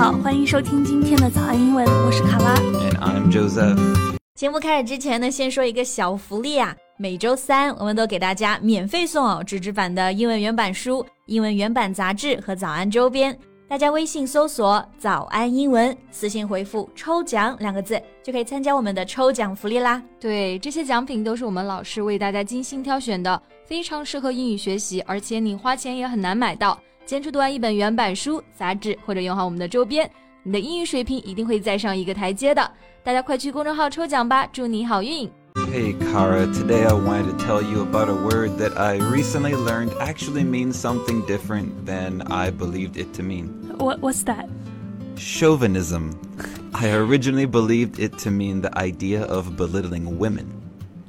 好，欢迎收听今天的早安英文，我是卡拉。And I'm Joseph. 节目开始之前呢，先说一个小福利啊！每周三我们都给大家免费送哦纸质版的英文原版书、英文原版杂志和早安周边。大家微信搜索“早安英文”，私信回复“抽奖”两个字，就可以参加我们的抽奖福利啦。对，这些奖品都是我们老师为大家精心挑选的，非常适合英语学习，而且你花钱也很难买到。坚持读完一本原版书、杂志，或者用好我们的周边，你的英语水平一定会再上一个台阶的。大家快去公众号抽奖吧，祝你好运！ Hey, Kara, today I wanted to tell you about a word that I recently learned actually means something different than I believed it to mean What What's that? chauvinism. I originally believed it to mean the idea of belittling women.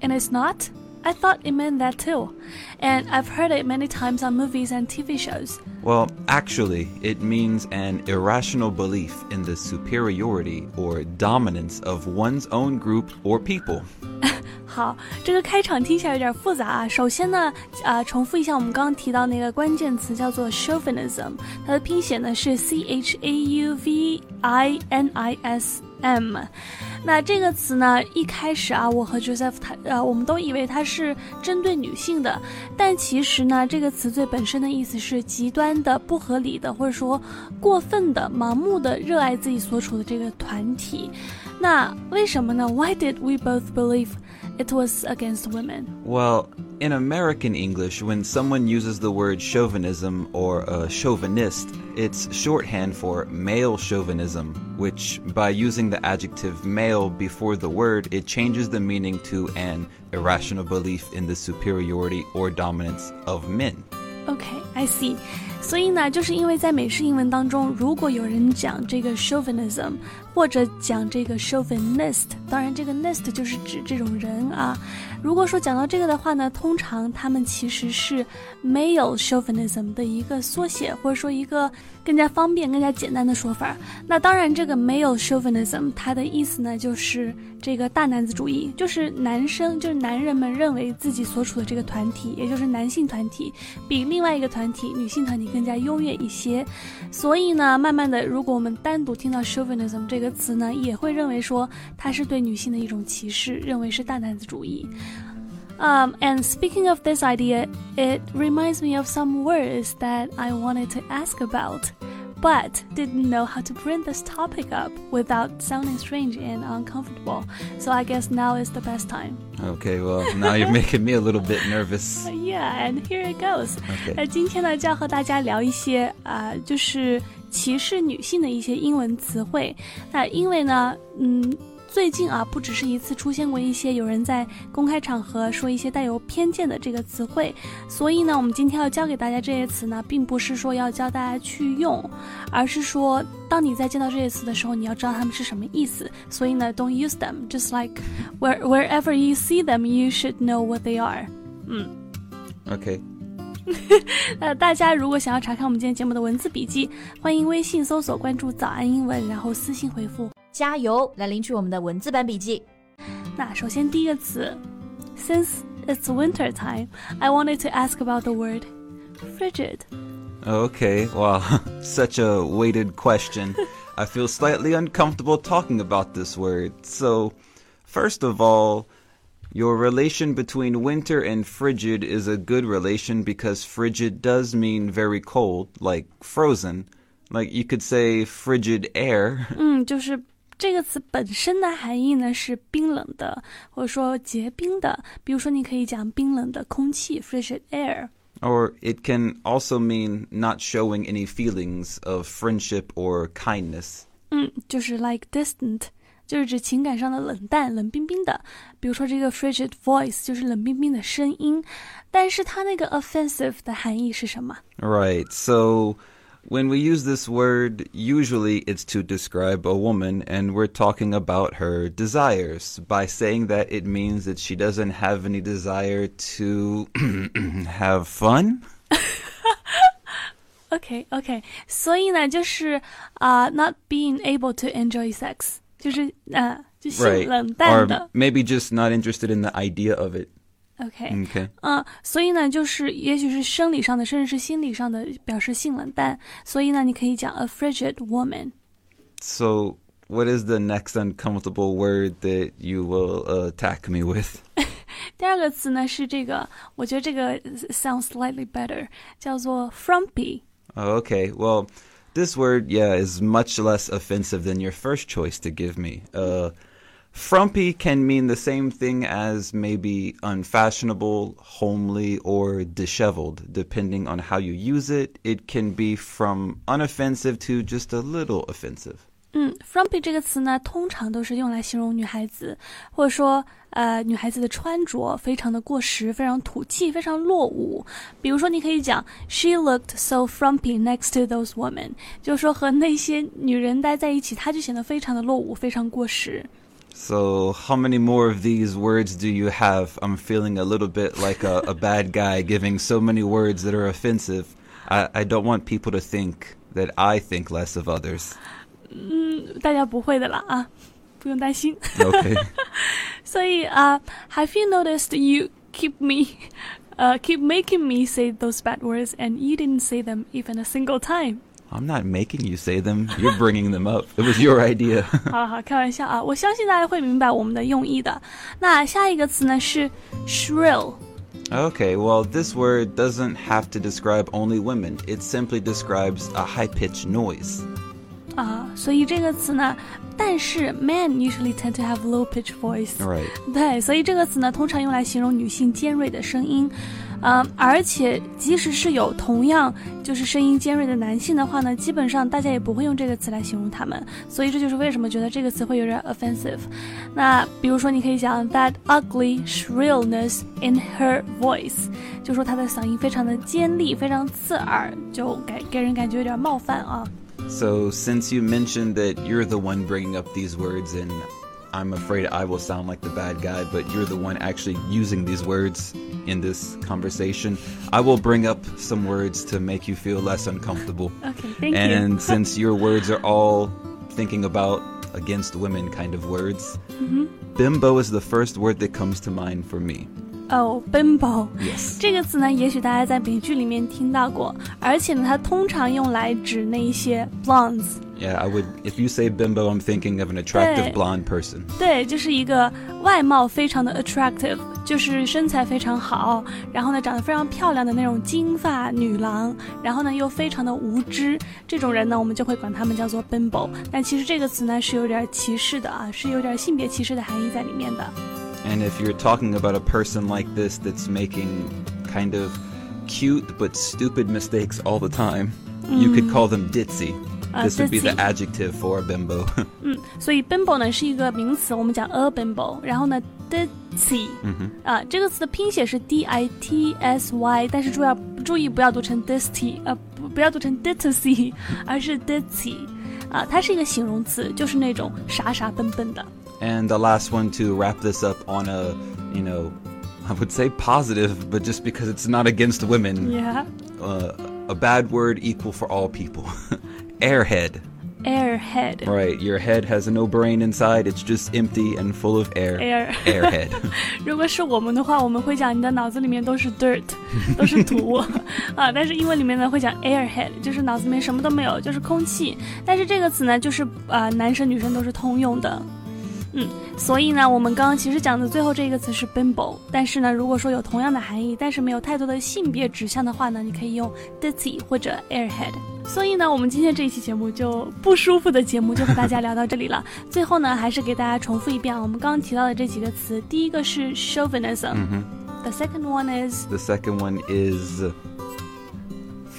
And it's not? I thought it meant that too. And I've heard it many times on movies and TV shows. Well, actually, it means an irrational belief in the superiority or dominance of one's own group or people. 好，这个开场听起来有点复杂啊。首先呢，啊、重复一下我们刚刚提到那个关键词叫做 chauvinism，它的拼写呢是 c h a u v i n i s m。 那这个词呢，一开始啊，我和 Joseph 他呃，我们都以为它是针对女性的，但其实呢，这个词最本身的意思是极端的、不合理的，或者说过分的、盲目的热爱自己所处的这个团体。那为什么呢？Why did we both believe it was against women? Well, in American English, when someone uses the word chauvinism or a chauvinist, it's shorthand for male chauvinism, which by using the adjective male before the word, it changes the meaning to an irrational belief in the superiority or dominance of men. OK, I see. 所以呢，就是因为在美式英文当中，如果有人讲这个 chauvinism，或者讲这个 chauvinist，当然这个 nist 就是指这种人啊。如果说讲到这个的话呢，通常他们其实是 male chauvinism 的一个缩写，或者说一个更加方便、更加简单的说法。那当然，这个 male chauvinism 它的意思呢，就是这个大男子主义，就是男生，就是男人们认为自己所处的这个团体，也就是男性团体，比另外一个团体女性团体更加优越一些。所以呢，慢慢的，如果我们单独听到 chauvinism 这个词呢，也会认为说它是对女性的一种歧视，认为是大男子主义。Um, and speaking of this idea, it reminds me of some words that I wanted to ask about, but didn't know how to bring this topic up without sounding strange and uncomfortable. So I guess now is the best time. Okay, well, now you're making me a little bit nervous. Yeah, and here it goes. Okay. 那今天呢，就要和大家聊一些啊、就是歧视女性的一些英文词汇。那因为呢，嗯。 最近啊，不只是一次出现过一些有人在公开场合说一些带有偏见的这个词汇，所以呢，我们今天要教给大家这些词呢，并不是说要教大家去用，而是说，当你在见到这些词的时候，你要知道它们是什么意思。所以呢，don't use them. Just like where wherever you see them, you should know what they are. 嗯。Okay. 呃，大家如果想要查看我们今天节目的文字笔记，欢迎微信搜索关注“早安英文”，然后私信回复。加油，来领取我们的文字版笔记。那首先第一个词，Since it's winter time, I wanted to ask about the word frigid. Okay, well, such a weighted question. I feel slightly uncomfortable talking about this word. So, first of all, your relation between winter and frigid is a good relation because frigid does mean very cold, like frozen. Like you could say frigid air. 嗯，就是这个词本身的含义呢是冰冷的，或者说结冰的。比如说，你可以讲冰冷的空气 （frigid air）。 Or it can also mean not showing any feelings of friendship or kindness. 嗯，就是 like distant， 就是指情感上的冷淡、冷冰冰的。比如说这个 frigid voice 就是冷冰冰的声音，但是它那个 offensive 的含义是什么？ Right. So when we use this word, usually it's to describe a woman, and we're talking about her desires. By saying that, it means that she doesn't have any desire to have fun. OK OK，所以呢，就是啊、n o t being able to enjoy sex， 就是呃，就性 Right. 冷淡的 Or。maybe just not interested in the idea of it. OK， Okay. 嗯，所以呢，就是也许是生理上的，甚至是心理上的，表示性冷淡。所以呢，你可以讲 a frigid woman。 So, what is the next uncomfortable word that you will uh, attack me with? 第二个词呢是这个，我觉得这个 sounds slightly better，叫做 frumpy。 Oh, okay. Well, this word, yeah, is much less offensive than your first choice to give me. Uh, frumpy can mean the same thing as maybe unfashionable, homely, or disheveled, depending on how you use it. It can be from unoffensive to just a little offensive. 嗯，frumpy 这个词呢，通常都是用来形容女孩子，或者说呃女孩子的穿着非常的过时，非常土气，非常落伍。比如说，你可以讲 She looked so frumpy next to those women，就是说和那些女人待在一起，她就显得非常的落伍，非常过时。 So, how many more of these words do you have? I'm feeling a little bit like a, a bad guy giving so many words that are offensive. I, I don't want people to think that I think less of others. 大家不会的啦啊，不用担心。 Okay. 所以啊、h a v e you noticed you keep me, 呃、keep making me say those bad words and you didn't say them even a single time？ I'm not making you say them. You're bringing them up. It was your idea. 好了好，开玩笑啊！我相信大家会明白我们的用意的。那下一个词呢是 shrill， okay, well, this word doesn't have to describe only women. It simply describes a high-pitched noise. 啊，所以这个词呢，但是 men usually tend to have low pitch voice，Right. 对，所以这个词呢，通常用来形容女性尖锐的声音，呃，而且即使是有同样就是声音尖锐的男性的话呢，基本上大家也不会用这个词来形容他们，所以这就是为什么觉得这个词会有点 offensive。那比如说，你可以讲 that ugly shrillness in her voice，就说她的嗓音非常的尖利，非常刺耳，就给给人感觉有点冒犯啊。So, since you mentioned that you're the one bringing up these words, and I'm afraid I will sound like the bad guy, but you're the one actually using these words in this conversation, I will bring up some words to make you feel less uncomfortable. OK，thank、you。And since your words are all thinking about against women kind of words, mm-hmm. bimbo is the first word that comes to mind for me. 哦、b i m b o Yes. 这个词呢，也许大家在美剧里面听到过，而且呢，它通常用来指那一些 blondes，Yeah, I would. If you say bimbo, I'm thinking of an attractive blonde person. 对，就是一个外貌非常的 attractive，就是身材非常好，然后呢，长得非常漂亮的那种金发女郎，然后呢，又非常的无知，这种人呢，我们就会管他们叫做 bimbo。但其实这个词呢，是有点歧视的啊，是有点性别歧视的含义在里面的。And if you're talking about a person like this that's making kind of cute but stupid mistakes all the time, you could call them ditzy. Uh, this would be the ditzy. adjective for a bimbo. 嗯，所以 bimbo 呢是一个名词，我们讲 a bimbo，然后呢 ditzy，啊，这个词的拼写是 d i t s y，但是注要注意不要读成 disty，呃，不不要读成 ditzy，而是 ditzy，啊，它是一个形容词，就是那种傻傻笨笨的。 and the last one to wrap this up on a, you know, I would say positive, but just because it's not against women, Yeah, uh, a bad word equal for all people. Airhead. airhead。 Right, your head has no brain inside, it's just empty and full of air. Air Airhead. 如果是我们的话，我们会讲你的脑子里面都是 dirt，都是土啊。但是英文里面呢会讲 airhead，就是脑子里面什么都没有，就是空气。但是这个词呢，就是啊、呃男生女生都是通用的。 嗯，所以呢，我们刚刚其实讲的最后这一个词是 bimbo，但是呢，如果说有同样的含义，但是没有太多的性别指向的话呢，你可以用 ditzy 或者 airhead。所以呢，我们今天这一期节目就不舒服的节目就和大家聊到这里了。最后呢，还是给大家重复一遍啊，我们刚刚提到的这几个词，第一个是 chauvinism，、The second one is the second one is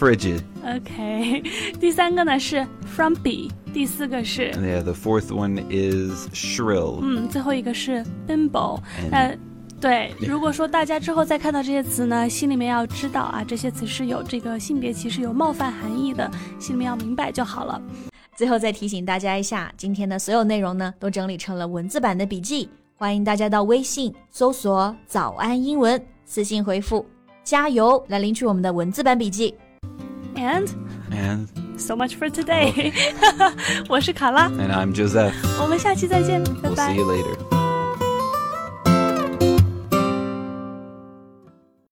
frigid. OK，第三个呢是 frumpy，第四个是 yeah, the fourth one is shrill. 嗯，最后一个是 bimbo。那对，如果说大家之后再看到这些词呢，心里面要知道啊，这些词是有这个性别歧视、有冒犯含义的，心里面要明白就好了。最后再提醒大家一下，今天的所有内容呢都整理成了文字版的笔记，欢迎大家到微信搜索“早安英文”，私信回复“加油”来领取我们的文字版笔记。And and so much for today，我是卡拉， and I'm Joseph. 我们下期再见，拜 We'll 拜 see。you later.